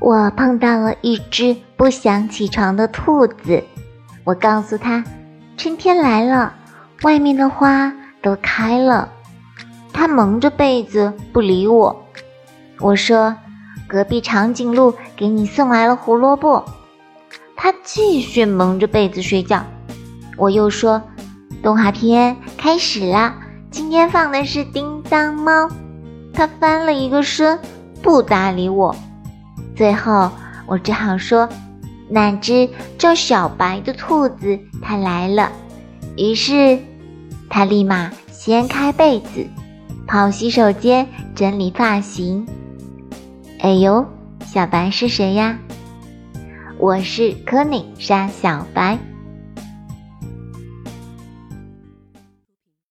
我碰到了一只不想起床的兔子，我告诉他，春天来了，外面的花都开了。它蒙着被子不理我。我说，隔壁长颈鹿给你送来了胡萝卜。它继续蒙着被子睡觉。我又说，动画片开始了，今天放的是叮当猫。它翻了一个身，不搭理我。最后，我只好说，那只叫小白的兔子它来了。于是，它立马掀开被子，跑洗手间整理发型。哎呦，小白是谁呀？我是柯尼莎小白。